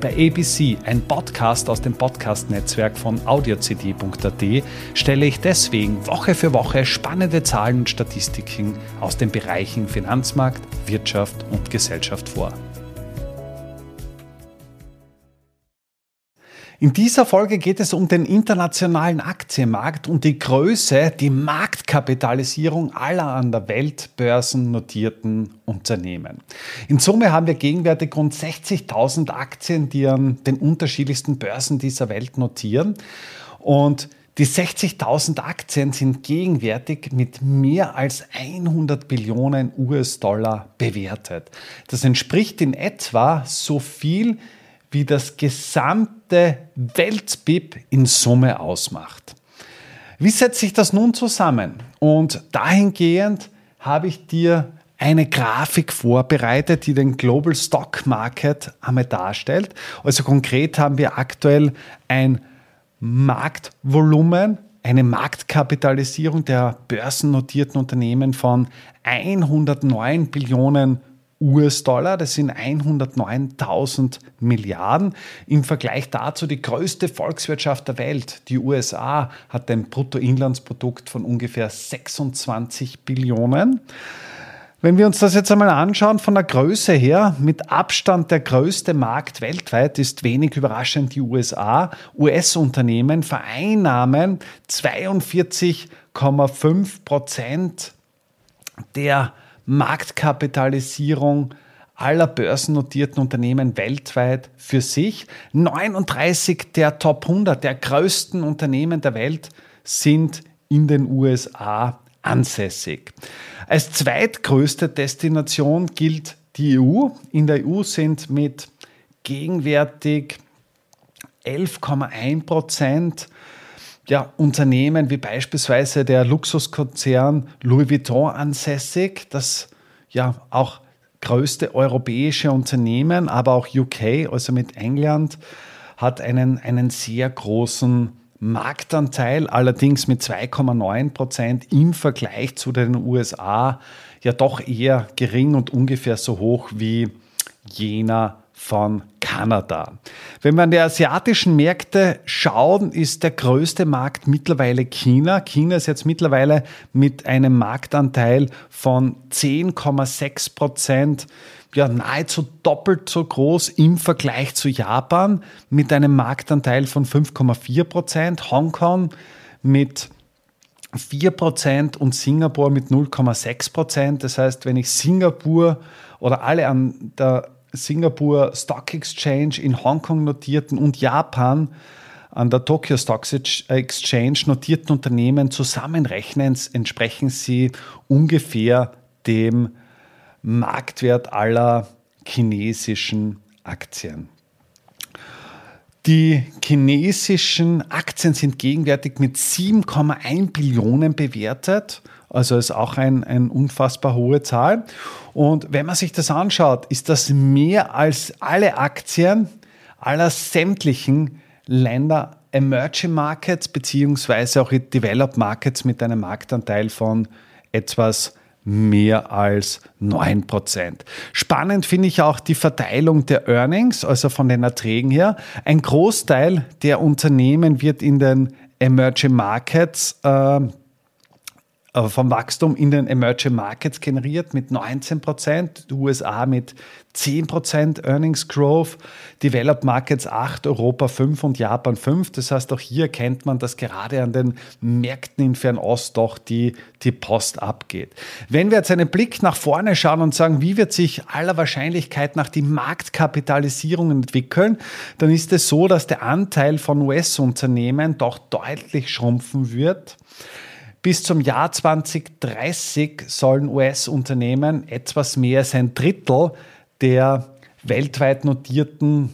Bei ABC, ein Podcast aus dem Podcast-Netzwerk von audiocd.at, stelle ich deswegen Woche für Woche spannende Zahlen und Statistiken aus den Bereichen Finanzmarkt, Wirtschaft und Gesellschaft vor. In dieser Folge geht es um den internationalen Aktienmarkt und die Größe, die Marktkapitalisierung aller an der Weltbörsen notierten Unternehmen. In Summe haben wir gegenwärtig rund 60.000 Aktien, die an den unterschiedlichsten Börsen dieser Welt notieren. Und die 60.000 Aktien sind gegenwärtig mit mehr als 100 Billionen US-Dollar bewertet. Das entspricht in etwa so viel wie das gesamte Weltbib in Summe ausmacht. Wie setzt sich das nun zusammen? Und dahingehend habe ich dir eine Grafik vorbereitet, die den Global Stock Market einmal darstellt. Also konkret haben wir aktuell ein Marktvolumen, eine Marktkapitalisierung der börsennotierten Unternehmen von 109 Billionen US-Dollar, das sind 109.000 Milliarden. Im Vergleich dazu die größte Volkswirtschaft der Welt, die USA, hat ein Bruttoinlandsprodukt von ungefähr 26 Billionen. Wenn wir uns das jetzt einmal anschauen von der Größe her, mit Abstand der größte Markt weltweit ist wenig überraschend die USA. US-Unternehmen vereinnahmen 42,5 Prozent der Marktkapitalisierung aller börsennotierten Unternehmen weltweit für sich. 39 der Top 100 der größten Unternehmen der Welt sind in den USA ansässig. Als zweitgrößte Destination gilt die EU. In der EU sind mit gegenwärtig 11,1 Prozent ja, Unternehmen wie beispielsweise der Luxuskonzern Louis Vuitton ansässig, das ja auch größte europäische Unternehmen, aber auch UK, also mit England, hat einen, einen sehr großen Marktanteil, allerdings mit 2,9 Prozent im Vergleich zu den USA ja doch eher gering und ungefähr so hoch wie jener von Kanada. Wenn wir an die asiatischen Märkte schauen, ist der größte Markt mittlerweile China. China ist jetzt mittlerweile mit einem Marktanteil von 10,6 Prozent ja, nahezu doppelt so groß im Vergleich zu Japan mit einem Marktanteil von 5,4 Prozent. Hongkong mit 4 Prozent und Singapur mit 0,6 Prozent. Das heißt, wenn ich Singapur oder alle an der Singapur Stock Exchange in Hongkong notierten und Japan an der Tokyo Stock Exchange notierten Unternehmen zusammenrechnen, entsprechen sie ungefähr dem Marktwert aller chinesischen Aktien. Die chinesischen Aktien sind gegenwärtig mit 7,1 Billionen bewertet also ist auch ein, eine unfassbar hohe Zahl. Und wenn man sich das anschaut, ist das mehr als alle Aktien aller sämtlichen Länder Emerging Markets beziehungsweise auch Developed Markets mit einem Marktanteil von etwas mehr als 9%. Spannend finde ich auch die Verteilung der Earnings, also von den Erträgen her. Ein Großteil der Unternehmen wird in den Emerging Markets äh, vom Wachstum in den Emerging Markets generiert mit 19 Prozent, USA mit 10 Prozent Earnings Growth, Developed Markets 8, Europa 5 und Japan 5. Das heißt, auch hier kennt man, dass gerade an den Märkten in Fernost doch die, die Post abgeht. Wenn wir jetzt einen Blick nach vorne schauen und sagen, wie wird sich aller Wahrscheinlichkeit nach die Marktkapitalisierung entwickeln, dann ist es so, dass der Anteil von US-Unternehmen doch deutlich schrumpfen wird. Bis zum Jahr 2030 sollen US-Unternehmen etwas mehr als ein Drittel der weltweit notierten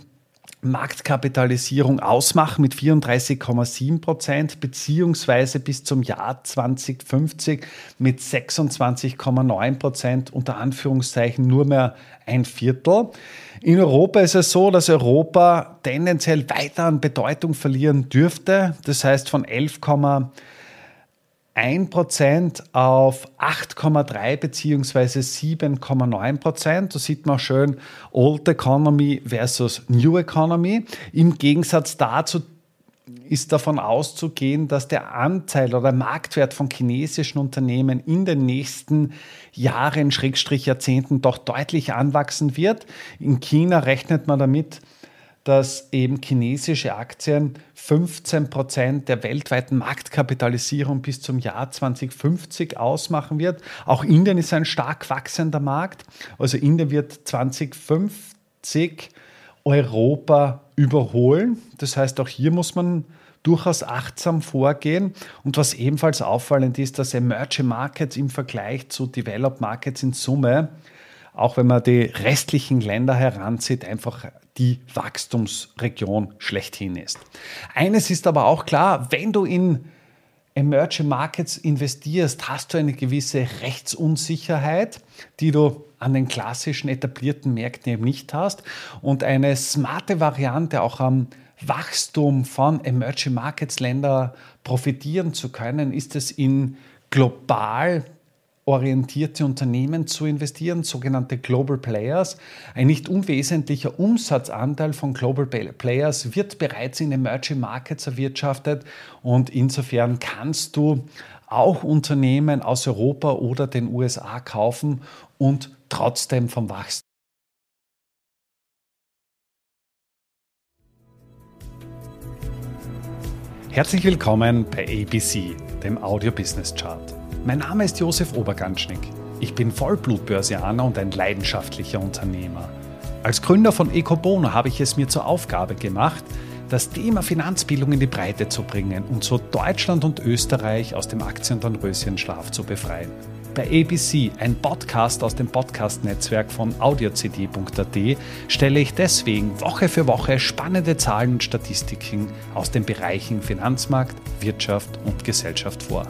Marktkapitalisierung ausmachen mit 34,7 Prozent, beziehungsweise bis zum Jahr 2050 mit 26,9 Prozent, unter Anführungszeichen nur mehr ein Viertel. In Europa ist es so, dass Europa tendenziell weiter an Bedeutung verlieren dürfte. Das heißt von 11,1 1% auf 8,3 bzw. 7,9%. Da sieht man schön Old Economy versus New Economy. Im Gegensatz dazu ist davon auszugehen, dass der Anteil oder Marktwert von chinesischen Unternehmen in den nächsten Jahren, Schrägstrich Jahrzehnten doch deutlich anwachsen wird. In China rechnet man damit, dass eben chinesische Aktien 15 Prozent der weltweiten Marktkapitalisierung bis zum Jahr 2050 ausmachen wird. Auch Indien ist ein stark wachsender Markt. Also Indien wird 2050 Europa überholen. Das heißt, auch hier muss man durchaus achtsam vorgehen. Und was ebenfalls auffallend ist, dass Emerging Markets im Vergleich zu Developed Markets in Summe auch wenn man die restlichen Länder heranzieht, einfach die Wachstumsregion schlechthin ist. Eines ist aber auch klar, wenn du in Emerging Markets investierst, hast du eine gewisse Rechtsunsicherheit, die du an den klassischen etablierten Märkten eben nicht hast. Und eine smarte Variante auch am Wachstum von Emerging Markets Länder profitieren zu können, ist es in global orientierte Unternehmen zu investieren, sogenannte Global Players. Ein nicht unwesentlicher Umsatzanteil von Global Players wird bereits in Emerging Markets erwirtschaftet und insofern kannst du auch Unternehmen aus Europa oder den USA kaufen und trotzdem vom Wachstum. Herzlich willkommen bei ABC, dem Audio Business Chart. Mein Name ist Josef Oberganschnick. Ich bin Vollblutbörsianer und ein leidenschaftlicher Unternehmer. Als Gründer von Ecobono habe ich es mir zur Aufgabe gemacht, das Thema Finanzbildung in die Breite zu bringen und so Deutschland und Österreich aus dem Aktien- und Röschenschlaf zu befreien. Bei ABC, ein Podcast aus dem Podcast-Netzwerk von audiocd.at, stelle ich deswegen Woche für Woche spannende Zahlen und Statistiken aus den Bereichen Finanzmarkt, Wirtschaft und Gesellschaft vor.